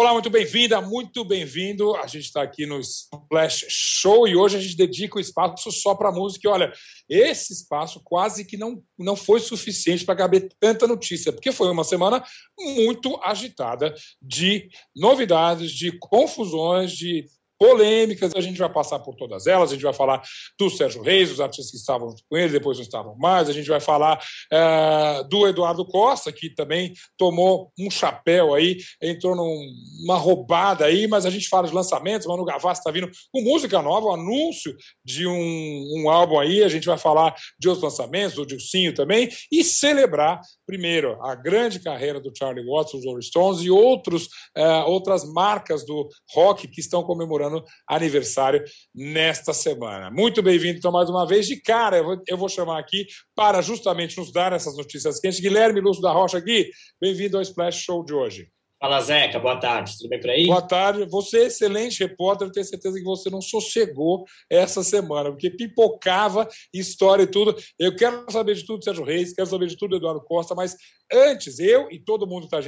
Olá, muito bem-vinda, muito bem-vindo. A gente está aqui no Splash Show e hoje a gente dedica o espaço só para música. E olha, esse espaço quase que não, não foi suficiente para caber tanta notícia, porque foi uma semana muito agitada de novidades, de confusões, de polêmicas, a gente vai passar por todas elas, a gente vai falar do Sérgio Reis, os artistas que estavam com ele, depois não estavam mais, a gente vai falar é, do Eduardo Costa, que também tomou um chapéu aí, entrou numa roubada aí, mas a gente fala de lançamentos, Manu Gavassi está vindo com música nova, um anúncio de um, um álbum aí, a gente vai falar de outros lançamentos, do Dilcinho também, e celebrar, primeiro, a grande carreira do Charlie Watts, dos Rolling Stones, e outros, é, outras marcas do rock que estão comemorando comemorando aniversário nesta semana. Muito bem-vindo, então, mais uma vez. De cara, eu vou, eu vou, chamar aqui para justamente nos dar essas notícias quentes. Guilherme Lúcio da Rocha aqui, bem-vindo ao Splash Show de hoje. Fala, Zeca, boa tarde, tudo bem por aí? Boa tarde, você, excelente repórter, tenho certeza que você não sossegou essa semana, porque pipocava história e tudo. Eu quero saber de tudo Sérgio Reis, quero saber de tudo Eduardo Costa, mas antes, eu e todo mundo que está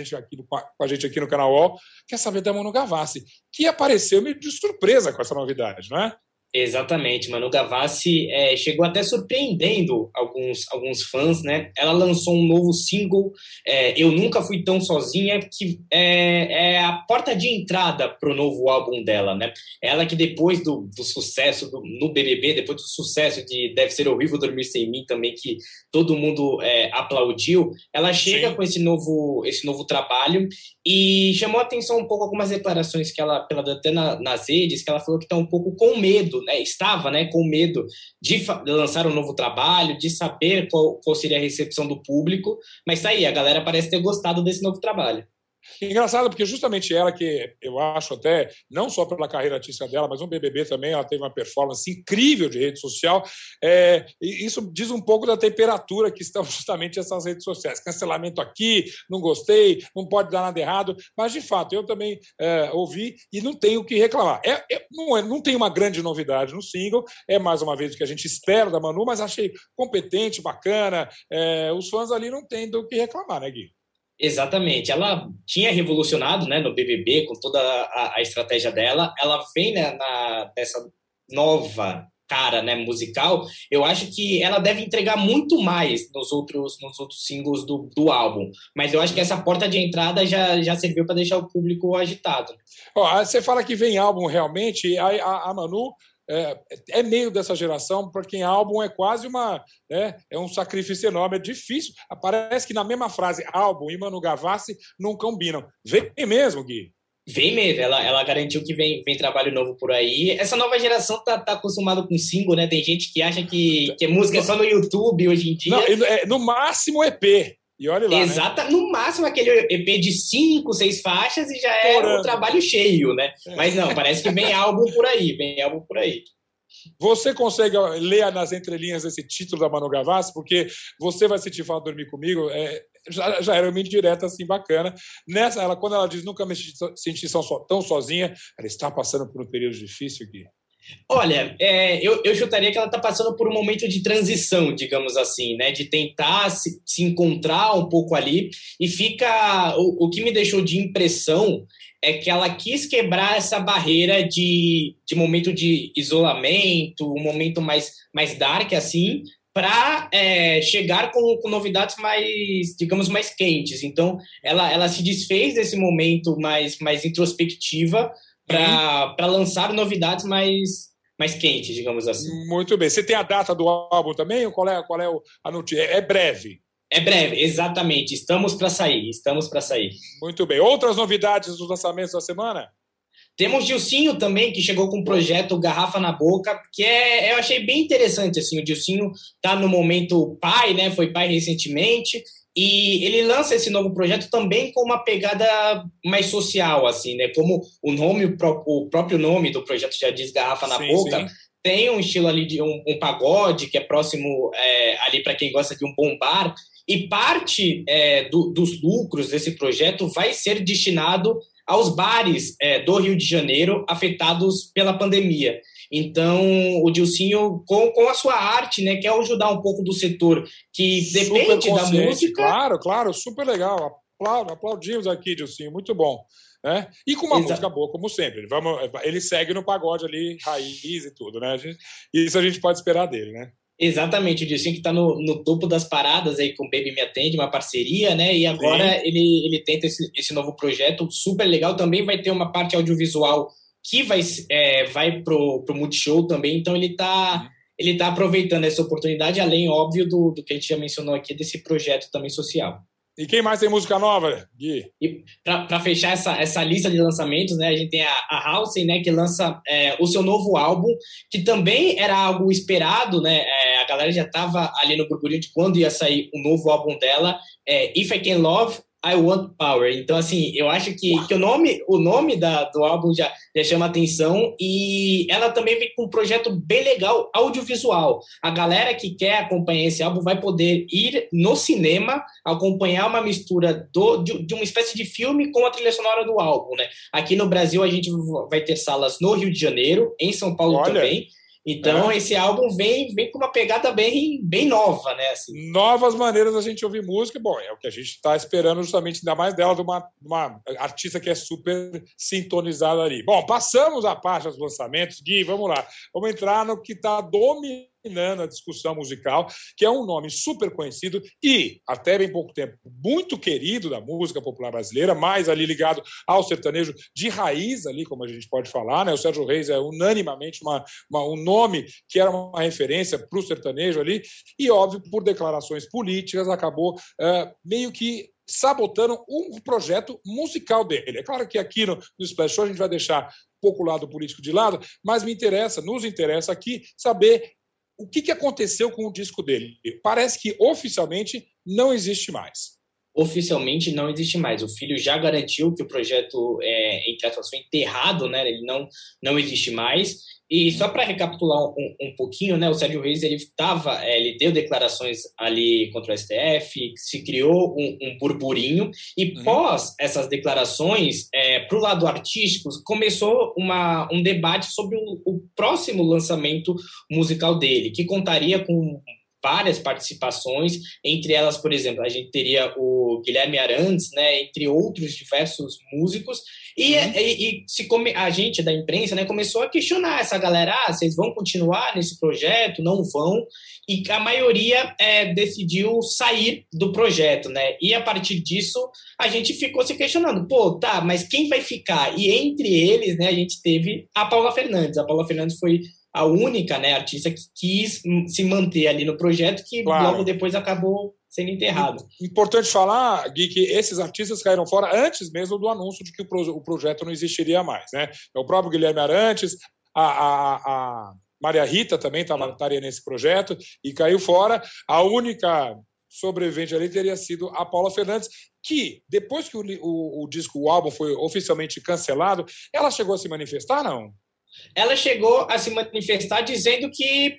com a gente aqui no canal UOL, quer saber da Manu Gavassi, que apareceu meio de surpresa com essa novidade, não é? Exatamente, Manu Gavassi é, chegou até surpreendendo alguns, alguns fãs, né? Ela lançou um novo single, é, Eu Nunca Fui Tão Sozinha, que é, é a porta de entrada para o novo álbum dela, né? Ela que depois do, do sucesso do, no BBB, depois do sucesso de Deve Ser Horrível Dormir Sem Mim também, que todo mundo é, aplaudiu, ela chega Sim. com esse novo, esse novo trabalho e chamou a atenção um pouco algumas declarações que ela, pela até na, nas redes, que ela falou que está um pouco com medo né, estava né, com medo de lançar um novo trabalho, de saber qual, qual seria a recepção do público, mas tá aí, a galera parece ter gostado desse novo trabalho. Engraçado, porque justamente ela, que eu acho até, não só pela carreira artística dela, mas no BBB também, ela teve uma performance incrível de rede social. É, isso diz um pouco da temperatura que estão justamente essas redes sociais. Cancelamento aqui, não gostei, não pode dar nada errado. Mas, de fato, eu também é, ouvi e não tenho o que reclamar. É, é, não, é, não tem uma grande novidade no single, é mais uma vez o que a gente espera da Manu, mas achei competente, bacana. É, os fãs ali não têm do que reclamar, né, Gui? Exatamente. Ela tinha revolucionado né, no BBB com toda a, a estratégia dela. Ela vem né, na, nessa nova cara né, musical. Eu acho que ela deve entregar muito mais nos outros, nos outros singles do, do álbum. Mas eu acho que essa porta de entrada já, já serviu para deixar o público agitado. Você fala que vem álbum realmente. A, a, a Manu é, é, meio dessa geração, para quem álbum é quase uma. É, é um sacrifício enorme, é difícil. Parece que na mesma frase álbum e Manu Gavassi não combinam. Vem mesmo, Gui. Vem mesmo, ela, ela garantiu que vem, vem trabalho novo por aí. Essa nova geração tá, tá acostumada com single, né? Tem gente que acha que, que música é só no YouTube hoje em dia. Não, é, no máximo EP. E olha lá. Né? Exata, né? no máximo aquele EP de cinco, seis faixas e já é um trabalho cheio, né? É. Mas não, parece que vem álbum por aí, vem álbum por aí. Você consegue ler nas entrelinhas esse título da Manu Gavassi, porque você vai sentir falta dormir comigo. É, já, já era uma indireta assim bacana. Nessa, ela, quando ela diz nunca me senti tão sozinha, ela está passando por um período difícil aqui. Olha, é, eu, eu chutaria que ela está passando por um momento de transição, digamos assim, né? De tentar se, se encontrar um pouco ali. E fica. O, o que me deixou de impressão é que ela quis quebrar essa barreira de, de momento de isolamento, um momento mais, mais dark, assim, para é, chegar com, com novidades mais, digamos, mais quentes. Então, ela, ela se desfez desse momento mais, mais introspectiva para uhum. lançar novidades mais, mais quentes, digamos assim. Muito bem. Você tem a data do álbum também? Qual é, qual é a notícia? É breve. É breve, exatamente. Estamos para sair, estamos para sair. Muito bem. Outras novidades dos lançamentos da semana? Temos Dilcinho também, que chegou com o projeto Garrafa na Boca, que é, eu achei bem interessante, assim, o Dilcinho está no momento pai, né, foi pai recentemente, e ele lança esse novo projeto também com uma pegada mais social, assim, né? Como o nome, o próprio nome do projeto já diz Garrafa na sim, Boca, sim. tem um estilo ali de um, um pagode que é próximo é, ali para quem gosta de um bom bar. E parte é, do, dos lucros desse projeto vai ser destinado aos bares é, do Rio de Janeiro afetados pela pandemia. Então, o Dilcinho, com, com a sua arte, né, quer ajudar um pouco do setor que depende da música. Claro, claro, super legal. aplaudo, aplaudimos aqui, Dilcinho, muito bom. Né? E com uma Exato. música boa, como sempre. Vamos, ele segue no pagode ali, raiz e tudo, né? Gente, isso a gente pode esperar dele, né? Exatamente, o Dilcinho que está no, no, topo das paradas aí com o Baby Me Atende, uma parceria, né? E agora ele, ele tenta esse, esse novo projeto super legal. Também vai ter uma parte audiovisual que vai, é, vai pro, pro Multishow também, então ele está ele tá aproveitando essa oportunidade, além, óbvio, do, do que a gente já mencionou aqui, desse projeto também social. E quem mais tem música nova, Gui? E para fechar essa, essa lista de lançamentos, né, a gente tem a, a Halsey, né, que lança é, o seu novo álbum, que também era algo esperado, né, é, a galera já estava ali no burburinho de quando ia sair o novo álbum dela, é, If I Can Love, I Want Power. Então, assim, eu acho que, que o nome, o nome da, do álbum já, já chama atenção e ela também vem com um projeto bem legal audiovisual. A galera que quer acompanhar esse álbum vai poder ir no cinema acompanhar uma mistura do, de, de uma espécie de filme com a trilha sonora do álbum, né? Aqui no Brasil a gente vai ter salas no Rio de Janeiro, em São Paulo Olha. também. Então, é. esse álbum vem, vem com uma pegada bem, bem nova, né? Assim. Novas maneiras da gente ouvir música. Bom, é o que a gente está esperando justamente, ainda mais dela, de uma, uma artista que é super sintonizada ali. Bom, passamos a parte dos lançamentos. Gui, vamos lá. Vamos entrar no que está dominando dominando a discussão musical, que é um nome super conhecido e, até bem pouco tempo, muito querido da música popular brasileira, mais ali ligado ao sertanejo de raiz, ali, como a gente pode falar. Né? O Sérgio Reis é unanimamente uma, uma um nome que era uma referência para o sertanejo ali, e, óbvio, por declarações políticas, acabou uh, meio que sabotando um projeto musical dele. É claro que aqui no, no Splash Show a gente vai deixar pouco o lado político de lado, mas me interessa, nos interessa aqui saber o que, que aconteceu com o disco dele? Parece que oficialmente não existe mais. Oficialmente não existe mais. O filho já garantiu que o projeto, é, entre aspas, foi enterrado, né? ele não, não existe mais. E só para recapitular um, um, pouquinho, né, o Sérgio Reis ele tava, é, ele deu declarações ali contra o STF, se criou um, um burburinho e uhum. pós essas declarações, é, para o lado artístico, começou uma, um debate sobre o, o próximo lançamento musical dele, que contaria com várias participações, entre elas, por exemplo, a gente teria o Guilherme Arantes, né, entre outros diversos músicos, e, uhum. e, e se come, a gente da imprensa né, começou a questionar essa galera, ah, vocês vão continuar nesse projeto, não vão, e a maioria é, decidiu sair do projeto, né, e a partir disso a gente ficou se questionando, pô, tá, mas quem vai ficar? E entre eles, né, a gente teve a Paula Fernandes, a Paula Fernandes foi a única né, artista que quis se manter ali no projeto, que claro. logo depois acabou sendo enterrado. Importante falar, Gui, que esses artistas caíram fora antes mesmo do anúncio de que o, pro, o projeto não existiria mais. Né? O próprio Guilherme Arantes, a, a, a Maria Rita também estaria nesse projeto e caiu fora. A única sobrevivente ali teria sido a Paula Fernandes, que depois que o, o, o disco, o álbum foi oficialmente cancelado, ela chegou a se manifestar, não? Ela chegou a se manifestar dizendo que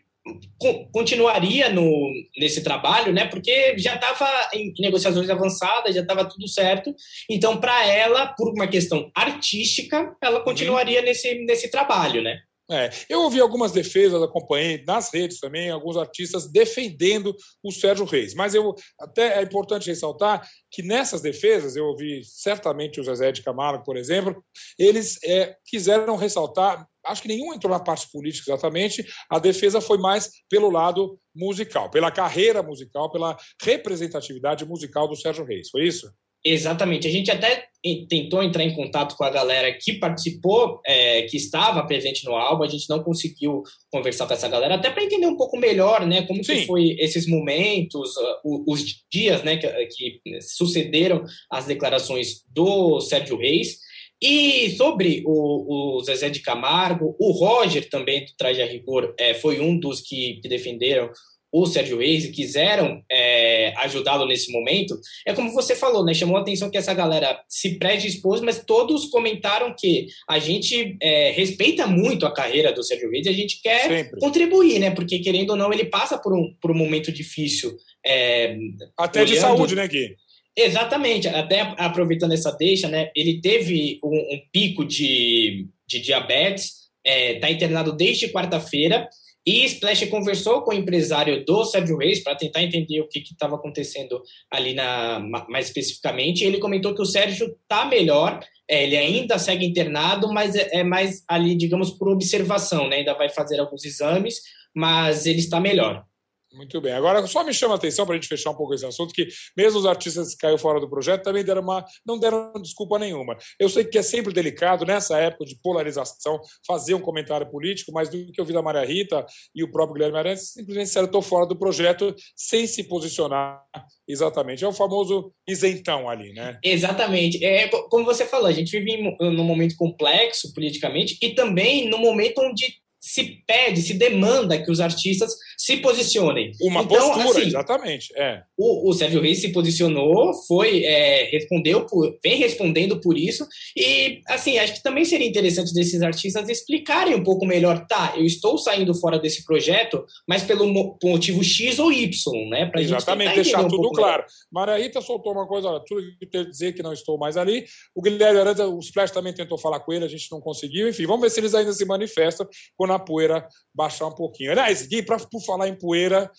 continuaria no, nesse trabalho, né? Porque já estava em negociações avançadas, já estava tudo certo. Então, para ela, por uma questão artística, ela uhum. continuaria uhum. nesse, nesse trabalho, né? É, eu ouvi algumas defesas, acompanhei nas redes também, alguns artistas defendendo o Sérgio Reis. Mas eu até é importante ressaltar que nessas defesas, eu ouvi certamente o Zezé de Camargo, por exemplo, eles é, quiseram ressaltar, acho que nenhum entrou na parte política exatamente, a defesa foi mais pelo lado musical, pela carreira musical, pela representatividade musical do Sérgio Reis. Foi isso? Exatamente. A gente até tentou entrar em contato com a galera que participou, é, que estava presente no álbum. A gente não conseguiu conversar com essa galera, até para entender um pouco melhor, né, como Sim. que foi esses momentos, uh, os dias, né, que, que sucederam as declarações do Sérgio Reis. E sobre o, o, Zezé de Camargo, o Roger também do Traje a Rigor é, foi um dos que, que defenderam o Sérgio Reis e quiseram é, ajudá-lo nesse momento, é como você falou, né? Chamou a atenção que essa galera se predispôs, mas todos comentaram que a gente é, respeita muito a carreira do Sérgio Reis e a gente quer Sempre. contribuir, né? Porque, querendo ou não, ele passa por um, por um momento difícil. É, Até olhando... de saúde, né, Gui? Exatamente, até aproveitando essa deixa, né? Ele teve um, um pico de, de diabetes, está é, internado desde quarta-feira E Splash conversou com o empresário do Sérgio Reis para tentar entender o que estava acontecendo ali na, mais especificamente. Ele comentou que o Sérgio está melhor, é, ele ainda segue internado, mas é, é, mais ali, digamos, por observação, né? Ainda vai fazer alguns exames, mas ele está melhor. Muito bem. Agora, só me chama a atenção para a gente fechar um pouco esse assunto, que mesmo os artistas que caíram fora do projeto também deram uma, não deram desculpa nenhuma. Eu sei que é sempre delicado, nessa época de polarização, fazer um comentário político, mas do que eu vi da Maria Rita e o próprio Guilherme Arantes, simplesmente estou fora do projeto sem se posicionar exatamente. É o famoso isentão ali, né? Exatamente. É, como você falou, a gente vive num momento complexo politicamente e também no momento onde se pede, se demanda que os artistas se posicionem. Uma então, postura, assim, exatamente. É. O, o Sérgio Reis se posicionou, foi, é, respondeu, por, vem respondendo por isso, e assim, acho que também seria interessante desses artistas explicarem um pouco melhor, tá, eu estou saindo fora desse projeto, mas pelo motivo X ou Y, né? Pra exatamente, deixar um tudo claro. Maria Rita soltou uma coisa, tudo que dizer que não estou mais ali. O Guilherme Arantes, o Splash também tentou falar com ele, a gente não conseguiu. Enfim, vamos ver se eles ainda se manifestam quando na poeira baixar um pouquinho. Aliás, Gui, pra, por falar em poeira,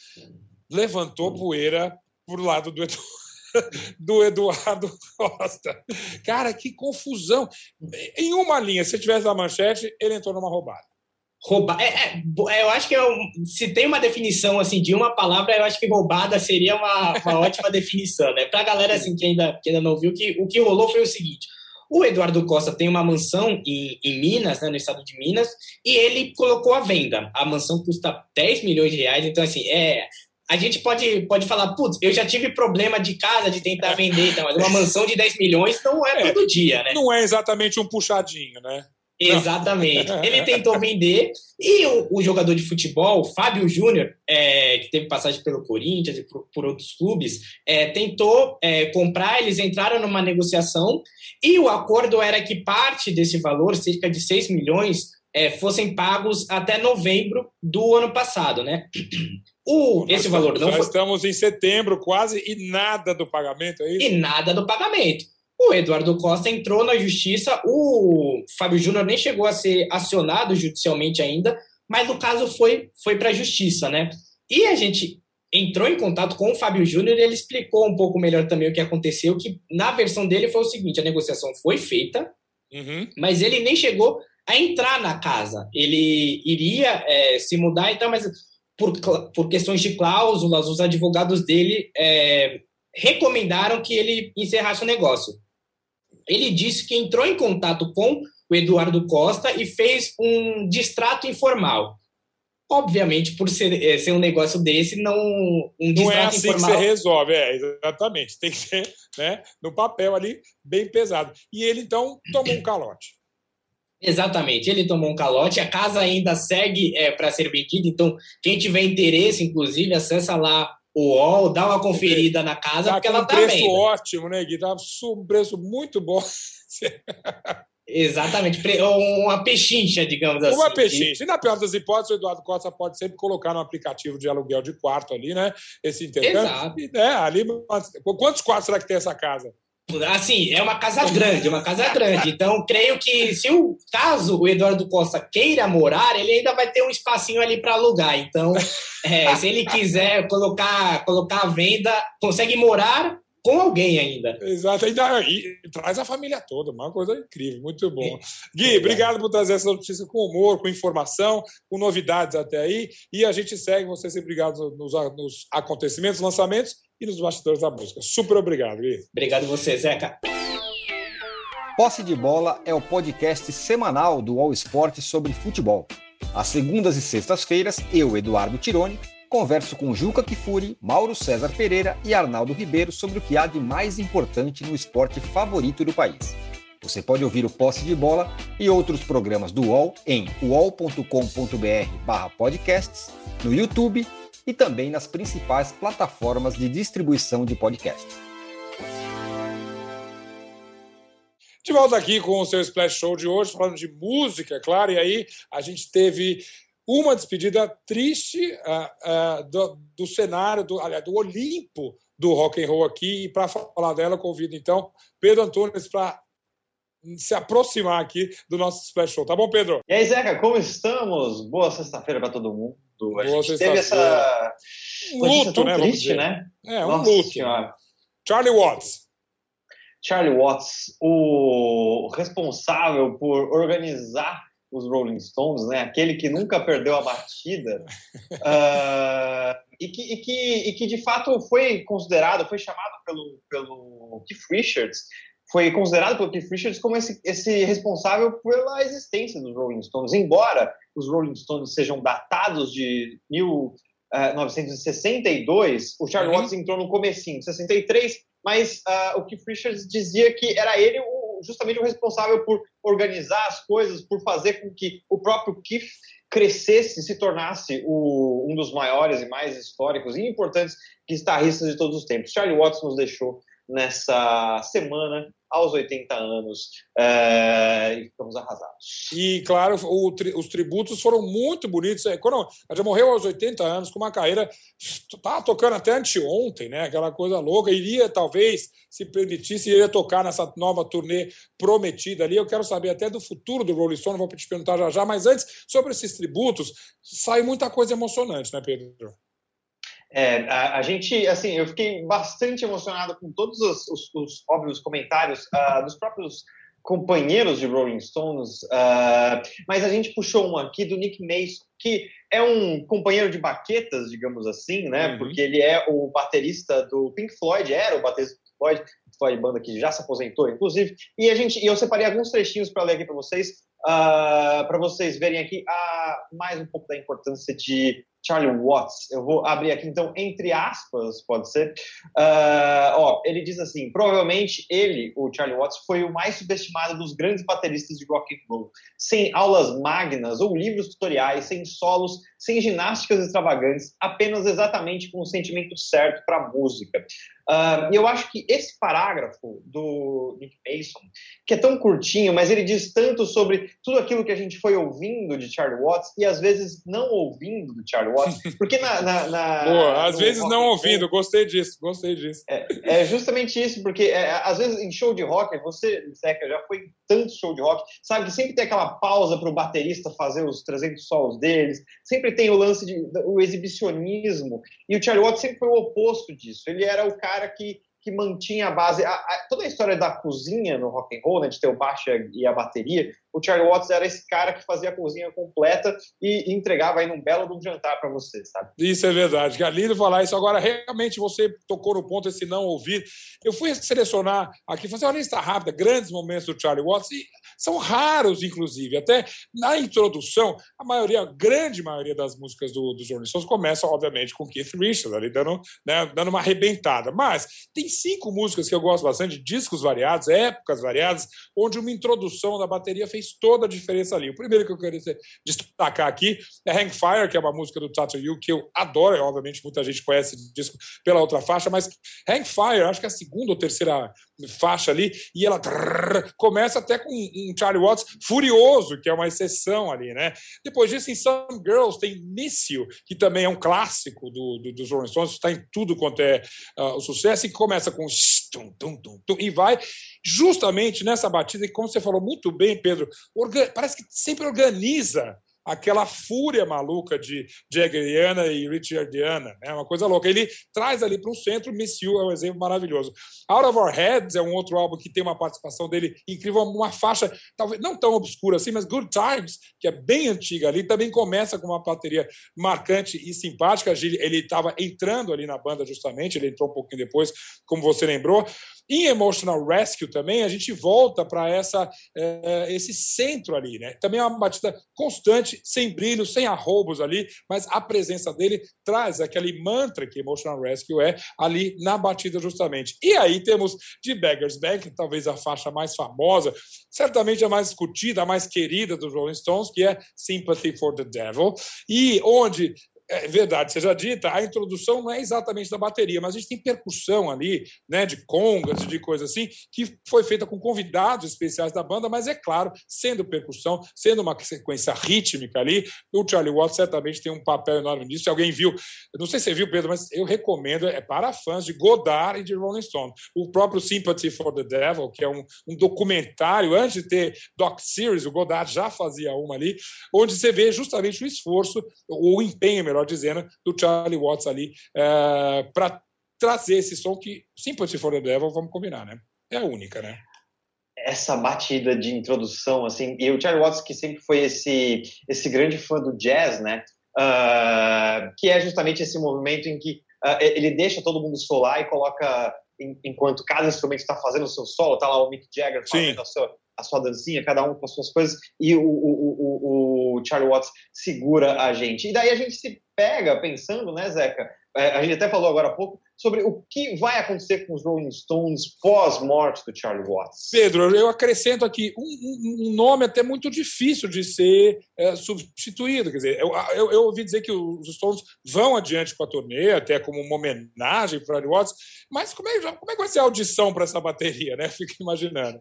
levantou poeira pro lado do Eduardo do Eduardo Costa. Cara, que confusão. Em uma linha, se tivesse a manchete, ele entrou numa roubada. Roubar. É, é, é, eu acho que eu, se tem uma definição assim de uma palavra, eu acho que roubada seria uma, uma ótima definição, né? Pra galera assim, que, ainda, que ainda não viu, que, o que rolou foi o seguinte: o Eduardo Costa tem uma mansão em, em Minas, né, no estado de Minas, e ele colocou à venda. A mansão custa 10 milhões de reais, então, assim, é. A gente pode, pode falar, putz, eu já tive problema de casa de tentar vender, então, mas uma mansão de 10 milhões não é, é todo dia, né? Não é exatamente um puxadinho, né? Exatamente. Ele tentou vender e o, o, jogador de futebol, Fábio Júnior, é, que teve passagem pelo Corinthians e por, por outros clubes, é, tentou é, comprar, eles entraram numa negociação e o acordo era que parte desse valor, cerca de 6 milhões, é, fossem pagos até novembro do ano passado, né? O, esse valor não já foi... estamos em setembro quase e nada do pagamento, é isso? E nada do pagamento. O Eduardo Costa entrou na justiça, o Fábio Júnior nem chegou a ser acionado judicialmente ainda, mas o caso foi, foi para a justiça, né? E a gente entrou em contato com o Fábio Júnior e ele explicou um pouco melhor também o que aconteceu, que na versão dele foi o seguinte, a negociação foi feita, uhum. mas ele nem chegou a entrar na casa. Ele iria é, se mudar, então, mas por, por questões de cláusulas, os advogados dele é, recomendaram que ele encerrasse o negócio ele disse que entrou em contato com o Eduardo Costa e fez um distrato informal. Obviamente, por ser, eh, ser um negócio desse, não um não é assim informal... que você resolve, é, exatamente. Tem que ser né, no papel ali, bem pesado. E ele, então, tomou um calote. Exatamente, ele tomou um calote, a casa ainda segue é, para ser vendida, então quem tiver interesse, inclusive, acessa lá o UOL, dá uma conferida na casa, tá porque ela tá um preço ótimo, né, Gui? Tá um preço muito bom. Exatamente, uma pechincha, digamos assim. Uma pechincha. E na pior das hipóteses, o Eduardo Costa pode sempre colocar no aplicativo de aluguel de quarto ali, né? Esse intercâmbio. Exato. E, né, ali, quantos quartos será que tem essa casa? Assim, é uma casa grande, uma casa grande. Então, creio que se o caso o Eduardo Costa queira morar, ele ainda vai ter um espacinho ali para alugar. Então, é, se ele quiser colocar, colocar à venda, consegue morar com alguém ainda. Exato, ainda, e traz a família toda, uma coisa incrível, muito bom. Gui, obrigado por trazer essa notícia com humor, com informação, com novidades até aí. E a gente segue, você sempre obrigado nos, nos acontecimentos, lançamentos e nos bastidores da música. Super obrigado, Gui. Obrigado você, Zeca. Posse de Bola é o podcast semanal do All Sport sobre futebol. Às segundas e sextas-feiras, eu, Eduardo Tironi, converso com Juca Kifuri, Mauro César Pereira e Arnaldo Ribeiro sobre o que há de mais importante no esporte favorito do país. Você pode ouvir o Posse de Bola e outros programas do UOL em uol.com.br/podcasts, no YouTube e também nas principais plataformas de distribuição de podcast. De volta aqui com o seu Splash Show de hoje, falando de música, é claro, e aí a gente teve uma despedida triste uh, uh, do, do, cenário, do, aliás, do Olimpo do rock and roll aqui. E para falar dela, convido então Pedro Antunes para se aproximar aqui do nosso Splash Show. Tá bom, Pedro? E aí, Zeca, como estamos? Boa sexta-feira para todo mundo. A Boa gente teve essa luto, né? Triste, né? É, um Nossa luto. Senhora. Charlie Watts. Charlie Watts, o responsável por organizar os Rolling Stones, né? Aquele que nunca perdeu a batida uh, e, que, e, que, e que de fato foi considerado, foi chamado pelo, pelo Keith Richards, foi considerado pelo Keith Richards como esse, esse responsável pela existência dos Rolling Stones, embora os Rolling Stones sejam datados de 1962, o Charlie uhum. Watts entrou no comecinho, de 63, mas uh, o Keith Richards dizia que era ele o, justamente o responsável por organizar as coisas, por fazer com que o próprio Keith crescesse, se tornasse o, um dos maiores e mais históricos e importantes guitarristas de todos os tempos. Charlie Watts nos deixou nessa semana aos 80 anos é, e ficamos arrasados. E, claro, o, os tributos foram muito bonitos. É, quando ela já morreu aos 80 anos, com uma carreira. Estava tocando até anteontem, né? Aquela coisa louca. Iria, talvez, se permitisse, iria tocar nessa nova turnê prometida ali. Eu quero saber até do futuro do Rolling Stone, vou te perguntar já já. Mas antes, sobre esses tributos, sai muita coisa emocionante, né, Pedro? É, a, a, gente, assim, eu fiquei bastante emocionado com todos os, os, os óbvios comentários uh, dos próprios companheiros de Rolling Stones, uh, mas a gente puxou um aqui do Nick Mason, que é um companheiro de baquetas, digamos assim, né? Uhum. Porque ele é o baterista do Pink Floyd, era o baterista do Pink Floyd, Floyd banda que já se aposentou, inclusive. E a gente, e eu separei alguns trechinhos para ler aqui para vocês, uh, para vocês verem aqui a, mais um pouco da importância de Charlie Watts. Eu vou abrir aqui, então, entre aspas, pode ser. Uh, ó, ele diz assim: provavelmente ele, o Charlie Watts, foi o mais subestimado dos grandes bateristas de rock and roll. Sem aulas magnas ou livros tutoriais, sem solos, sem ginásticas extravagantes, apenas exatamente com o sentimento certo para a música. Uh, eu acho que esse parágrafo do Nick Mason, que é tão curtinho, mas ele diz tanto sobre tudo aquilo que a gente foi ouvindo de Charlie Watts e às vezes não ouvindo do Charlie Watts, porque na... na, na Boa, às vezes não ouvindo, gostei disso, gostei disso. É, é justamente isso, porque é, às vezes em show de rock, você, Zeca, já foi tanto show de rock, sabe que sempre tem aquela pausa para o baterista fazer os 300 solos deles, sempre tem o lance de o exibicionismo, e o Charlie Watts sempre foi o oposto disso, ele era o cara que, que mantinha a base. A, a, toda a história da cozinha no rock and roll, né, de ter o baixo e a bateria, o Charlie Watts era esse cara que fazia a cozinha completa e, entregava aí num belo de um jantar para você, sabe? Isso é verdade. Que é lindo falar isso. Agora, realmente, você tocou no ponto esse não ouvir. Eu fui selecionar aqui, fazer uma lista rápida, grandes momentos do Charlie Watts, e são raros, inclusive. Até na introdução, a maioria, a grande maioria das músicas do, dos Rolling começam, obviamente, com Keith Richards, ali dando, né, dando uma arrebentada. Mas tem cinco músicas que eu gosto bastante, discos variados, épocas variadas, onde uma introdução da bateria fez fez toda a diferença ali. O primeiro que eu queria destacar aqui é Hang Fire, que é uma música do Tattoo You, que eu adoro, obviamente muita gente conhece o disco pela outra faixa, mas Hang Fire, acho que é a segunda ou terceira faixa ali, e ela trrr, começa até com um Charlie Watts furioso, que é uma exceção ali, né? Depois disso, em Some Girls, tem Miss You, que também é um clássico do, do, dos Rolling Stones, está em tudo quanto é uh, o sucesso, e começa com tum, tum, tum, tum, e vai justamente nessa batida, que como você falou muito bem, Pedro, parece que sempre organiza aquela fúria maluca de Jaggeriana e Richardiana, né? uma coisa louca. Ele traz ali para o centro, Miss You é um exemplo maravilhoso. Out of Our Heads é um outro álbum que tem uma participação dele incrível, uma faixa talvez não tão obscura assim, mas Good Times, que é bem antiga ali, também começa com uma bateria marcante e simpática. Ele estava entrando ali na banda justamente, ele entrou um pouquinho depois, como você lembrou. Em Emotional Rescue também, a gente volta para essa é, esse centro ali, né? Também é uma batida constante, sem brilho, sem arroubos ali, mas a presença dele traz aquele mantra que Emotional Rescue é ali na batida justamente. E aí temos de Beggar's Bank, talvez a faixa mais famosa, certamente a mais discutida, a mais querida dos Rolling Stones, que é Sympathy for the Devil, e onde é verdade, seja dita, a introdução não é exatamente da bateria, mas a gente tem percussão ali, né, de congas, de coisa assim, que foi feita com convidados especiais da banda, mas é claro, sendo percussão, sendo uma sequência rítmica ali, o Charlie Watts certamente tem um papel enorme nisso. Se alguém viu, não sei se você viu, Pedro, mas eu recomendo, é para fãs de Godard e de Rolling Stone. O próprio Sympathy for the Devil, que é um, um documentário, antes de ter Doc Series, o Godard já fazia uma ali, onde você vê justamente o esforço, o empenho, melhor dizendo, do Charlie Watts ali é, para trazer esse som que, Sympathy for the Devil, vamos combinar, né? É a única, né? essa batida de introdução, assim, e o Charlie Watts que sempre foi esse esse grande fã do jazz, né? Uh, que é justamente esse movimento em que uh, ele deixa todo mundo solar e coloca em, enquanto cada instrumento está fazendo o seu solo, tá lá o Mick Jagger fazendo a sua, a sua dancinha, cada um com as suas coisas, e o, o, o, o Charlie Watts segura a gente. E daí a gente se pega pensando, né, Zeca? É, a gente até falou agora há pouco sobre o que vai acontecer com os Rolling Stones pós-morte do Charlie Watts. Pedro, eu acrescento aqui um, um nome até muito difícil de ser é, substituído. Quer dizer, eu, eu, eu, ouvi dizer que os Stones vão adiante com a turnê, até como uma homenagem para o Charlie Watts, mas como é, como é que vai ser a audição para essa bateria, né? Fico imaginando.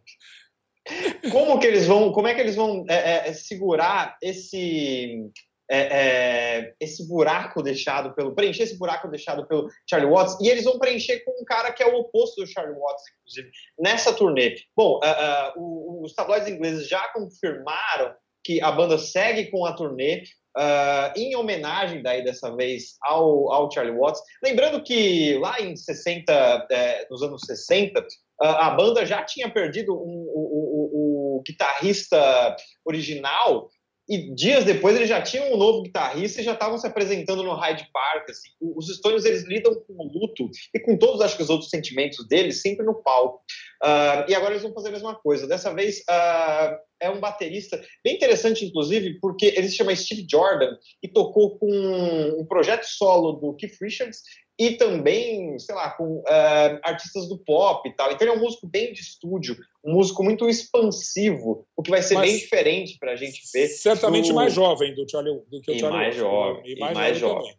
Como que eles vão, como é que eles vão é, é, segurar esse é, é, esse buraco deixado pelo. preencher esse buraco deixado pelo Charlie Watts, e eles vão preencher com um cara que é o oposto do Charlie Watts, inclusive, nessa turnê. Bom, uh, uh, os tabloides ingleses já confirmaram que a banda segue com a turnê. Uh, em homenagem daí dessa vez ao, ao Charlie Watts, lembrando que lá em 60, é, nos anos 60, a banda já tinha perdido um, o, o, o guitarrista original e dias depois eles já tinham um novo guitarrista e já estavam se apresentando no Hyde Park. Assim. Os Stones eles lidam com o luto e com todos acho que os outros sentimentos deles sempre no palco. Uh, e agora eles vão fazer a mesma coisa. Dessa vez uh, é um baterista bem interessante, inclusive, porque ele se chama Steve Jordan e tocou com um projeto solo do Keith Richards e também, sei lá, com uh, artistas do pop e tal. Então ele é um músico bem de estúdio, um músico muito expansivo, o que vai ser Mas, bem diferente para a gente ver. Certamente do... mais jovem do, Charlie, do que o e Charlie mais jovem, e mais, e mais jovem. jovem.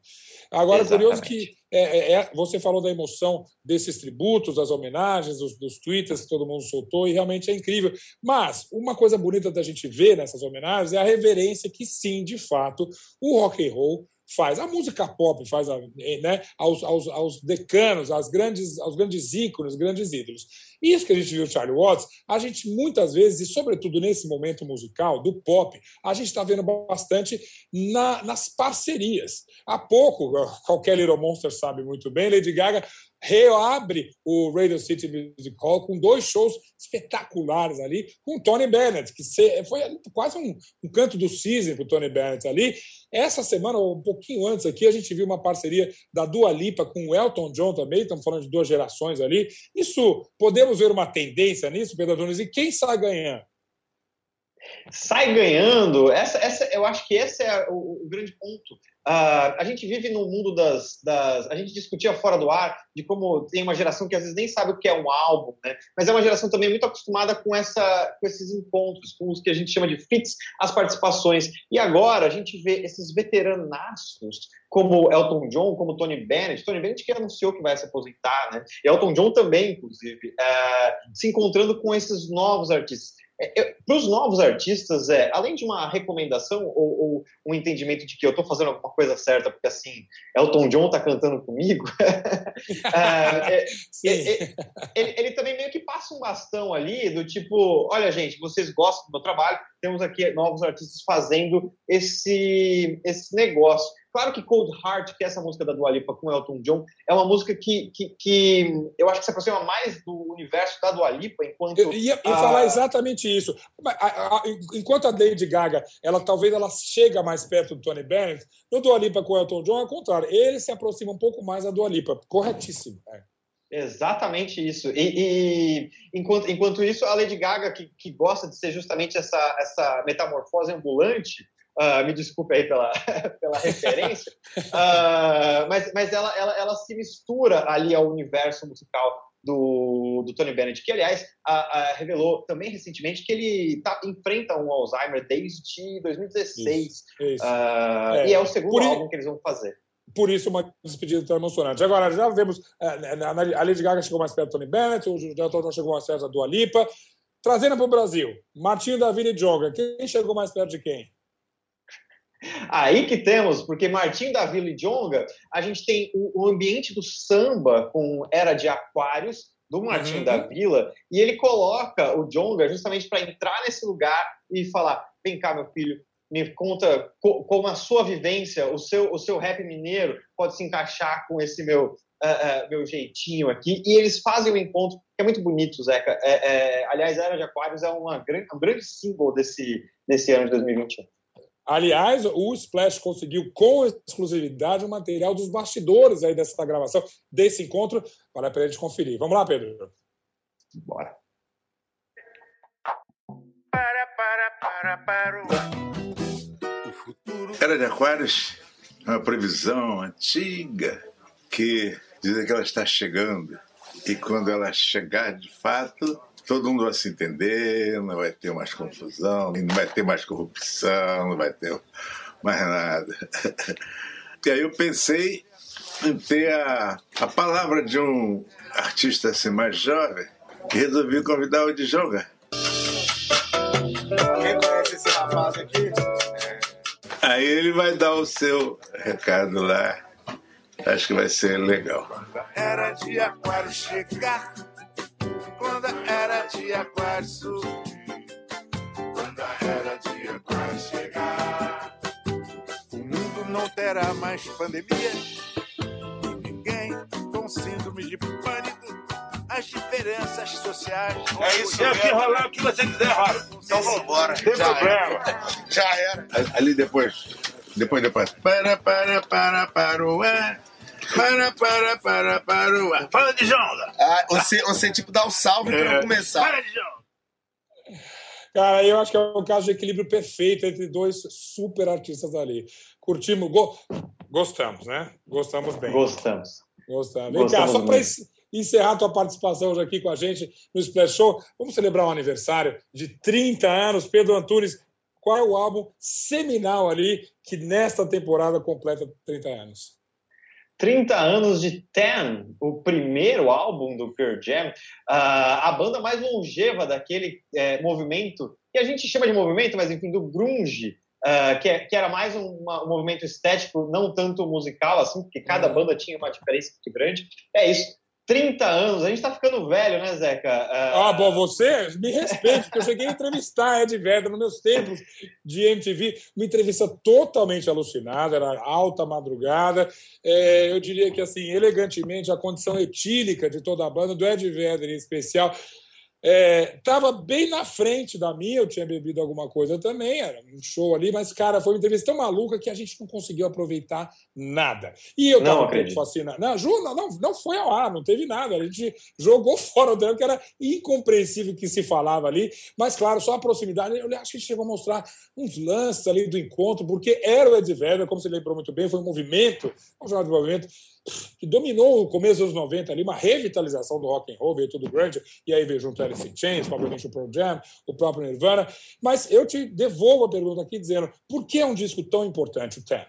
Agora, Exatamente. curioso que é, é, é, você falou da emoção desses tributos, das homenagens, dos, dos twitters que todo mundo soltou, e realmente é incrível. Mas uma coisa bonita da gente ver nessas homenagens é a reverência que, sim, de fato, o rock and roll faz. A música pop faz né, aos, aos, aos decanos, aos grandes, aos grandes ícones, grandes ídolos. Isso que a gente viu Charlie Watts, a gente muitas vezes, e sobretudo nesse momento musical do pop, a gente está vendo bastante na, nas parcerias. Há pouco, qualquer Little Monster sabe muito bem, Lady Gaga reabre o Radio City Music Hall com dois shows espetaculares ali, com Tony Bennett, que foi quase um, um canto do cisne para o Tony Bennett ali. Essa semana, um pouquinho antes aqui, a gente viu uma parceria da Dua Lipa com o Elton John também, estamos falando de duas gerações ali. Isso, podemos ver uma tendência nisso, Pedro Nunes, e quem sai ganhando? Sai ganhando. Essa, essa, eu acho que esse é o, o grande ponto. Uh, a gente vive no mundo das, das, A gente discutia fora do ar de como tem uma geração que às vezes nem sabe o que é um álbum, né? mas é uma geração também muito acostumada com, essa, com esses encontros, com os que a gente chama de fits, as participações. E agora a gente vê esses veteranaços como Elton John, como Tony Bennett. Tony Bennett que anunciou que vai se aposentar, né? E Elton John também, inclusive, uh, se encontrando com esses novos artistas. É, para os novos artistas, é, além de uma recomendação ou, ou um entendimento de que eu estou fazendo alguma coisa certa, porque assim, Elton John está cantando comigo, é, é, é, ele, ele, também meio que passa um bastão ali do tipo: olha, gente, vocês gostam do meu trabalho, temos aqui novos artistas fazendo esse, esse negócio. Claro que Cold Heart, que é essa música da Dua Lipa com Elton John, é uma música que, que, que eu acho que se aproxima mais do universo da Dua Lipa, enquanto... Eu ia, ia a... falar exatamente isso. Enquanto a Lady Gaga, ela talvez ela chega mais perto do Tony Bennett, no Dua Lipa com Elton John, é o contrário. Ele se aproxima um pouco mais da Dua Lipa. Corretíssimo. É. Exatamente isso. E, e, enquanto, enquanto isso, a Lady Gaga, que, que gosta de ser justamente essa, essa metamorfose ambulante, Uh, me desculpe aí pela, pela referência, uh, mas, mas ela, ela, ela se mistura ali ao universo musical do, do Tony Bennett, que, aliás, uh, revelou também recentemente que ele tá, enfrenta um Alzheimer desde 2016. Isso, isso. É. E é o segundo álbum que eles vão fazer. por isso uma despedida tão emocionante. Agora, já vemos, é, né, a Lady Gaga chegou mais perto do Tony Bennett, o Elton chegou mais perto da Dua Lipa. Trazendo para o Brasil, Martinho da Vila e Jonga, quem chegou mais perto de quem? Aí que temos, porque Martinho da Vila e Jonga, a gente tem o, o ambiente do samba com Era de Aquários, do Martinho uhum. da Vila, e ele coloca o Jonga justamente para entrar nesse lugar e falar: vem cá, meu filho, me conta como a sua vivência, o seu, o seu rap mineiro pode se encaixar com esse meu, uh, uh, meu jeitinho aqui. E eles fazem um encontro que é muito bonito, Zeca. É, é, aliás, Era de Aquários é uma grande, um grande símbolo desse, desse ano de 2021. Aliás, o Splash conseguiu com exclusividade o material dos bastidores aí dessa gravação, desse encontro, para a gente conferir. Vamos lá, Pedro. Bora. Para, para, para, para. O futuro. Era de Aquários, uma previsão antiga que dizem que ela está chegando. E quando ela chegar de fato, todo mundo vai se entender, não vai ter mais confusão, não vai ter mais corrupção, não vai ter mais nada. E aí eu pensei em ter a, a palavra de um artista assim mais jovem e resolvi convidar o de jogar. Quem conhece esse rapaz aqui? Aí ele vai dar o seu recado lá. Acho que vai ser legal. Era de aquário chegar quando era de aquário quando era de aquário chegar, o mundo não terá mais pandemia, ninguém com síndrome de pânico, as diferenças sociais. É isso, é o que rolar o que você quiser, rola. Então vambora. Tem Já problema. Era. Já era. Ali depois, depois, depois. Para, para, para, para o ar. Para, para, para, para o ar. Fala de Jonga. Ah, você, você, tipo, dá o um salve pra eu começar. Para de Jonga. Cara, eu acho que é um caso de equilíbrio perfeito entre dois super artistas ali. Curtimos, go... gostamos, né? Gostamos bem. Gostamos. Gostamos. Vem cá, só para encerrar a tua participação hoje aqui com a gente no Splash Show, vamos celebrar um aniversário de 30 anos. Pedro Antunes, qual é o álbum seminal ali que nesta temporada completa 30 anos? 30 anos de Ten, o primeiro álbum do Pearl Jam, uh, a banda mais longeva daquele é, movimento, que a gente chama de movimento, mas enfim, do grunge, uh, que, é, que, era mais um, uma, um, movimento estético, não tanto musical, assim, porque cada uhum. banda tinha uma diferença muito grande. É isso. 30 anos, a gente tá ficando velho, né, Zeca? Uh... Ah, bom, você me respeite, porque eu cheguei a entrevistar Ed Vedder nos meus tempos de MTV, uma entrevista totalmente alucinada, era alta madrugada. É, eu diria que, assim, elegantemente, a condição etílica de toda a banda, do Ed Vedder em especial, Estava é, bem na frente da minha, eu tinha bebido alguma coisa também, era um show ali, mas, cara, foi uma entrevista tão maluca que a gente não conseguiu aproveitar nada. E eu estava muito fascinado. Não, não, não, não foi ao ar, não teve nada. A gente jogou fora o tempo, que era incompreensível o que se falava ali, mas, claro, só a proximidade. Eu acho que a gente chegou a mostrar uns lances ali do encontro, porque era o Ed Vedder, como você lembrou muito bem, foi um movimento, vamos chamar de movimento, que dominou o começo dos 90 ali, uma revitalização do rock and roll, veio tudo grande, e aí veio junto Alice in Chains, provavelmente o Pearl Jam, o próprio Nirvana. Mas eu te devolvo a pergunta aqui dizendo, por que é um disco tão importante, o Ten?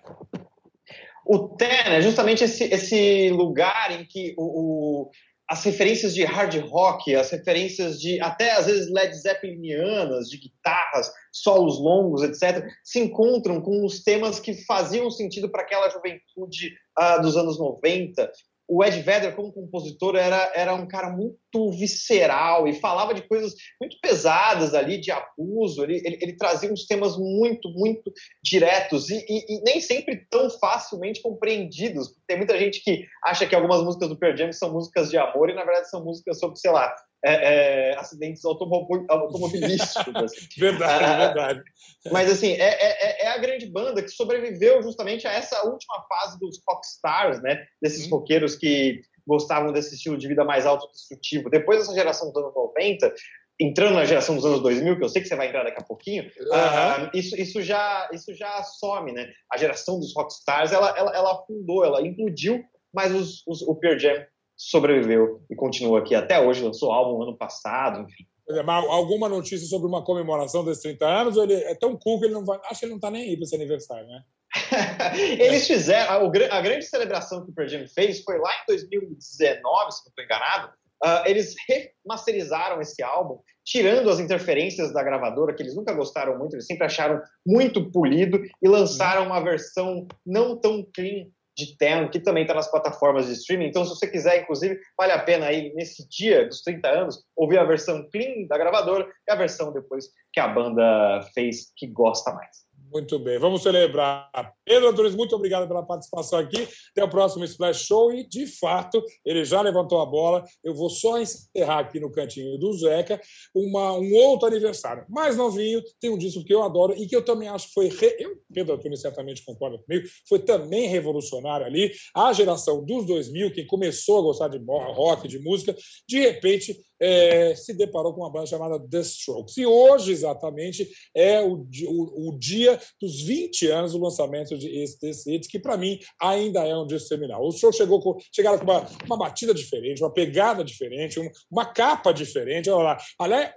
O Ten é justamente esse, esse lugar em que o, o as referências de hard rock, as referências de até às vezes Led Zeppelinianas, de guitarras, solos longos, etc., se encontram com os temas que faziam sentido para aquela juventude uh, dos anos 90 o Ed Vedder, como compositor, era, era um cara muito visceral e falava de coisas muito pesadas ali, de abuso. Ele, ele, ele trazia uns temas muito, muito diretos e, e, e, nem sempre tão facilmente compreendidos. Tem muita gente que acha que algumas músicas do Pearl Jam são músicas de amor e, na verdade, são músicas sobre, sei lá, é, é, acidentes automobilísticos. Assim. verdade, ah, verdade. Mas, assim, é, é, é, a grande banda que sobreviveu justamente a essa última fase dos rockstars, né? Desses hum. roqueiros que gostavam desse estilo de vida mais autodestrutivo. Depois dessa geração dos anos 90, entrando na geração dos anos 2000, que eu sei que você vai entrar daqui a pouquinho, uhum. uh, isso, isso, já, isso já some, né? A geração dos rockstars, ela, ela, ela afundou, ela implodiu, mas os, os, o Pearl Jam sobreviveu e continua aqui até hoje, lançou álbum ano passado, enfim. Alguma notícia sobre uma comemoração desses 30 anos? Ou ele é tão cool que ele não vai. Acho que ele não está nem aí para esse aniversário, né? Eles fizeram, a, grande celebração que o Pearl Jam fez foi lá em 2019, se não estou enganado. Uh, eles remasterizaram esse álbum, tirando as interferências da gravadora, que eles nunca gostaram muito, eles sempre acharam muito polido, e lançaram uma versão não tão clean de Ten, que também está nas plataformas de streaming. Então, se você quiser, inclusive, vale a pena aí, nesse dia dos 30 anos, ouvir a versão clean da gravadora e a versão depois que a banda fez, que gosta mais. Muito bem, vamos celebrar. Pedro Antunes, muito obrigado pela participação aqui. Até o próximo Splash Show. E, de fato, ele já levantou a bola. Eu vou só encerrar aqui no cantinho do Zeca uma, um outro aniversário. Mais novinho, tem um disco que eu adoro e que eu também acho que foi. Re... Eu, Pedro Antunes certamente concorda comigo, foi também revolucionário ali. A geração dos 2000, quem começou a gostar de rock, de música, de repente é, se deparou com uma banda chamada The Strokes. E hoje, exatamente, é o, o, o dia dos 20 anos do lançamento de Esse Hits, que para mim ainda é um disco seminal. Os shows chegou com, chegaram com uma, uma batida diferente, uma pegada diferente, uma, uma capa diferente. Olha lá.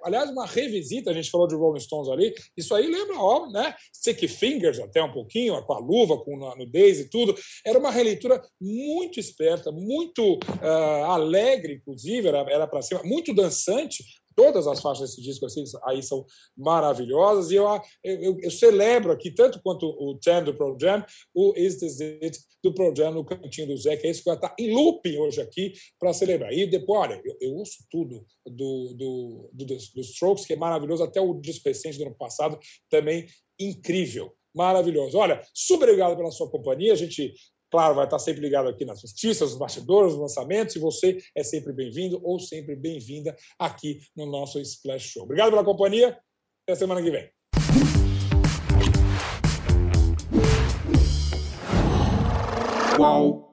Aliás, uma revisita, a gente falou de Rolling Stones ali, isso aí lembra, óbvio, né? Sticky Fingers até um pouquinho, com a luva, com a nudez e tudo. Era uma releitura muito esperta, muito uh, alegre, inclusive, era para cima, muito dançante. Todas as faixas desse disco assim, aí são maravilhosas. E eu, eu, eu celebro aqui, tanto quanto o Ten do Pro Jam, o Is This It do Pro Jam no cantinho do Zé, que é isso que vai estar em looping hoje aqui para celebrar. E depois, olha, eu, eu tudo do, do, do, do Strokes, que é maravilhoso, até o disco recente do ano passado, também incrível maravilhoso. Olha, super obrigado pela sua companhia. A gente Claro, vai estar sempre ligado aqui nas notícias, nos bastidores, nos lançamentos, e você é sempre bem-vindo ou sempre bem-vinda aqui no nosso Splash Show. Obrigado pela companhia, até semana que vem. Qual?